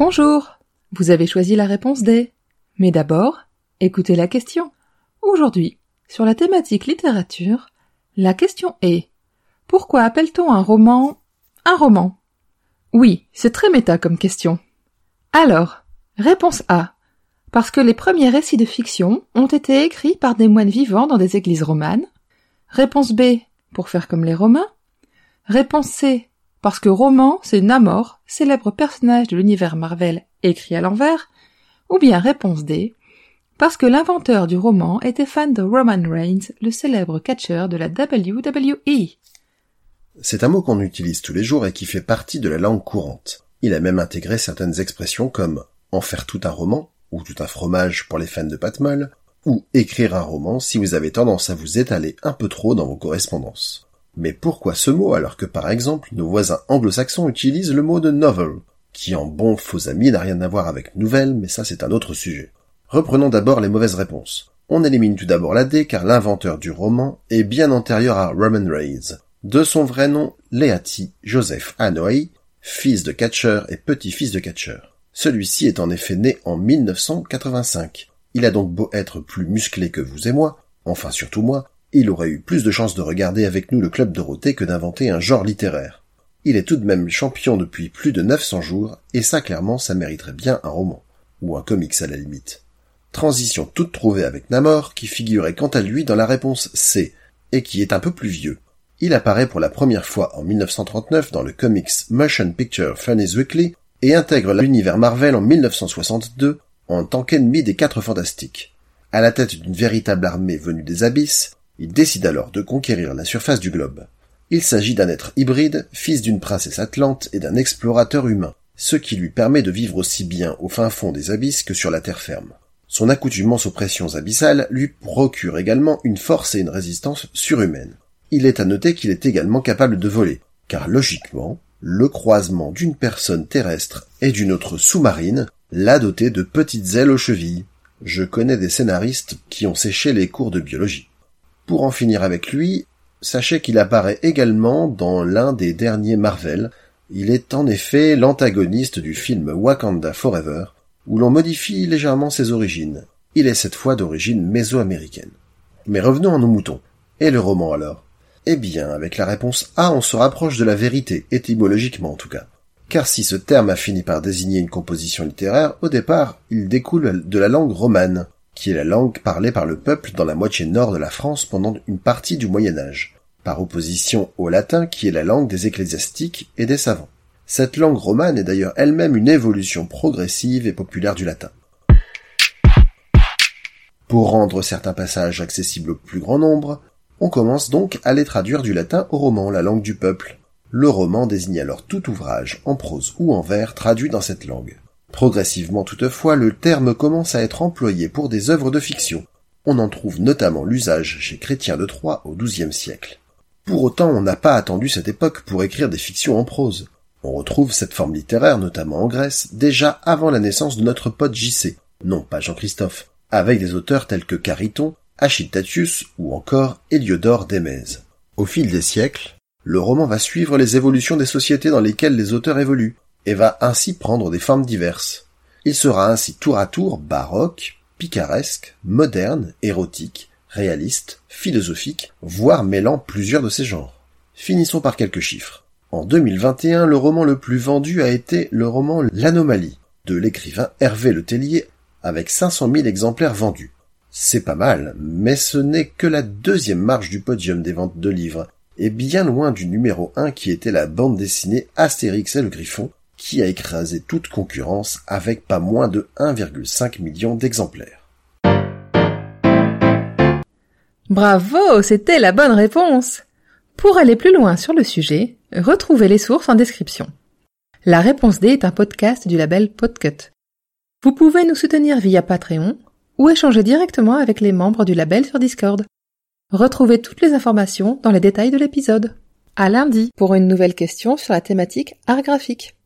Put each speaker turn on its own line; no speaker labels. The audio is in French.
Bonjour, vous avez choisi la réponse D. Mais d'abord, écoutez la question. Aujourd'hui, sur la thématique littérature, la question est Pourquoi appelle-t-on un roman un roman? Oui, c'est très méta comme question. Alors, réponse A. Parce que les premiers récits de fiction ont été écrits par des moines vivants dans des églises romanes. Réponse B. Pour faire comme les Romains. Réponse C. Parce que roman, c'est Namor, célèbre personnage de l'univers Marvel écrit à l'envers. Ou bien réponse D. Parce que l'inventeur du roman était fan de Roman Reigns, le célèbre catcheur de la WWE.
C'est un mot qu'on utilise tous les jours et qui fait partie de la langue courante. Il a même intégré certaines expressions comme en faire tout un roman, ou tout un fromage pour les fans de pâte ou écrire un roman si vous avez tendance à vous étaler un peu trop dans vos correspondances. Mais pourquoi ce mot alors que par exemple nos voisins anglo-saxons utilisent le mot de novel, qui en bon faux ami n'a rien à voir avec nouvelle, mais ça c'est un autre sujet. Reprenons d'abord les mauvaises réponses. On élimine tout d'abord la D car l'inventeur du roman est bien antérieur à Roman Reigns. De son vrai nom, Leati Joseph Hanoi, fils de catcheur et petit-fils de catcheur. Celui-ci est en effet né en 1985. Il a donc beau être plus musclé que vous et moi, enfin surtout moi, il aurait eu plus de chances de regarder avec nous le Club Dorothée que d'inventer un genre littéraire. Il est tout de même champion depuis plus de 900 jours, et ça clairement ça mériterait bien un roman. Ou un comics à la limite. Transition toute trouvée avec Namor, qui figurait quant à lui dans la réponse C, et qui est un peu plus vieux. Il apparaît pour la première fois en 1939 dans le comics Motion Picture Funnies Weekly, et intègre l'univers Marvel en 1962 en tant qu'ennemi des Quatre Fantastiques. À la tête d'une véritable armée venue des abysses, il décide alors de conquérir la surface du globe. Il s'agit d'un être hybride, fils d'une princesse atlante et d'un explorateur humain, ce qui lui permet de vivre aussi bien au fin fond des abysses que sur la terre ferme. Son accoutumance aux pressions abyssales lui procure également une force et une résistance surhumaines. Il est à noter qu'il est également capable de voler, car logiquement, le croisement d'une personne terrestre et d'une autre sous-marine l'a doté de petites ailes aux chevilles. Je connais des scénaristes qui ont séché les cours de biologie. Pour en finir avec lui, sachez qu'il apparaît également dans l'un des derniers Marvel. Il est en effet l'antagoniste du film Wakanda Forever, où l'on modifie légèrement ses origines. Il est cette fois d'origine mésoaméricaine. Mais revenons à nos moutons. Et le roman alors? Eh bien, avec la réponse A, on se rapproche de la vérité, étymologiquement en tout cas. Car si ce terme a fini par désigner une composition littéraire, au départ, il découle de la langue romane, qui est la langue parlée par le peuple dans la moitié nord de la France pendant une partie du Moyen Âge, par opposition au latin qui est la langue des ecclésiastiques et des savants. Cette langue romane est d'ailleurs elle-même une évolution progressive et populaire du latin. Pour rendre certains passages accessibles au plus grand nombre, on commence donc à les traduire du latin au roman, la langue du peuple. Le roman désigne alors tout ouvrage, en prose ou en vers, traduit dans cette langue. Progressivement toutefois, le terme commence à être employé pour des œuvres de fiction. On en trouve notamment l'usage chez Chrétien de Troyes au XIIe siècle. Pour autant, on n'a pas attendu cette époque pour écrire des fictions en prose. On retrouve cette forme littéraire, notamment en Grèce, déjà avant la naissance de notre pote JC, non pas Jean-Christophe, avec des auteurs tels que Cariton, Achille ou encore Héliodore d'Émèse. Au fil des siècles, le roman va suivre les évolutions des sociétés dans lesquelles les auteurs évoluent, et va ainsi prendre des formes diverses. Il sera ainsi tour à tour baroque, picaresque, moderne, érotique, réaliste, philosophique, voire mêlant plusieurs de ces genres. Finissons par quelques chiffres. En 2021, le roman le plus vendu a été le roman L'Anomalie de l'écrivain Hervé Le Tellier avec 500 000 exemplaires vendus. C'est pas mal, mais ce n'est que la deuxième marche du podium des ventes de livres, et bien loin du numéro 1 qui était la bande dessinée Astérix et le Griffon, qui a écrasé toute concurrence avec pas moins de 1,5 million d'exemplaires.
Bravo, c'était la bonne réponse. Pour aller plus loin sur le sujet, retrouvez les sources en description. La réponse D est un podcast du label Podcut. Vous pouvez nous soutenir via Patreon ou échanger directement avec les membres du label sur Discord. Retrouvez toutes les informations dans les détails de l'épisode. À lundi pour une nouvelle question sur la thématique art graphique.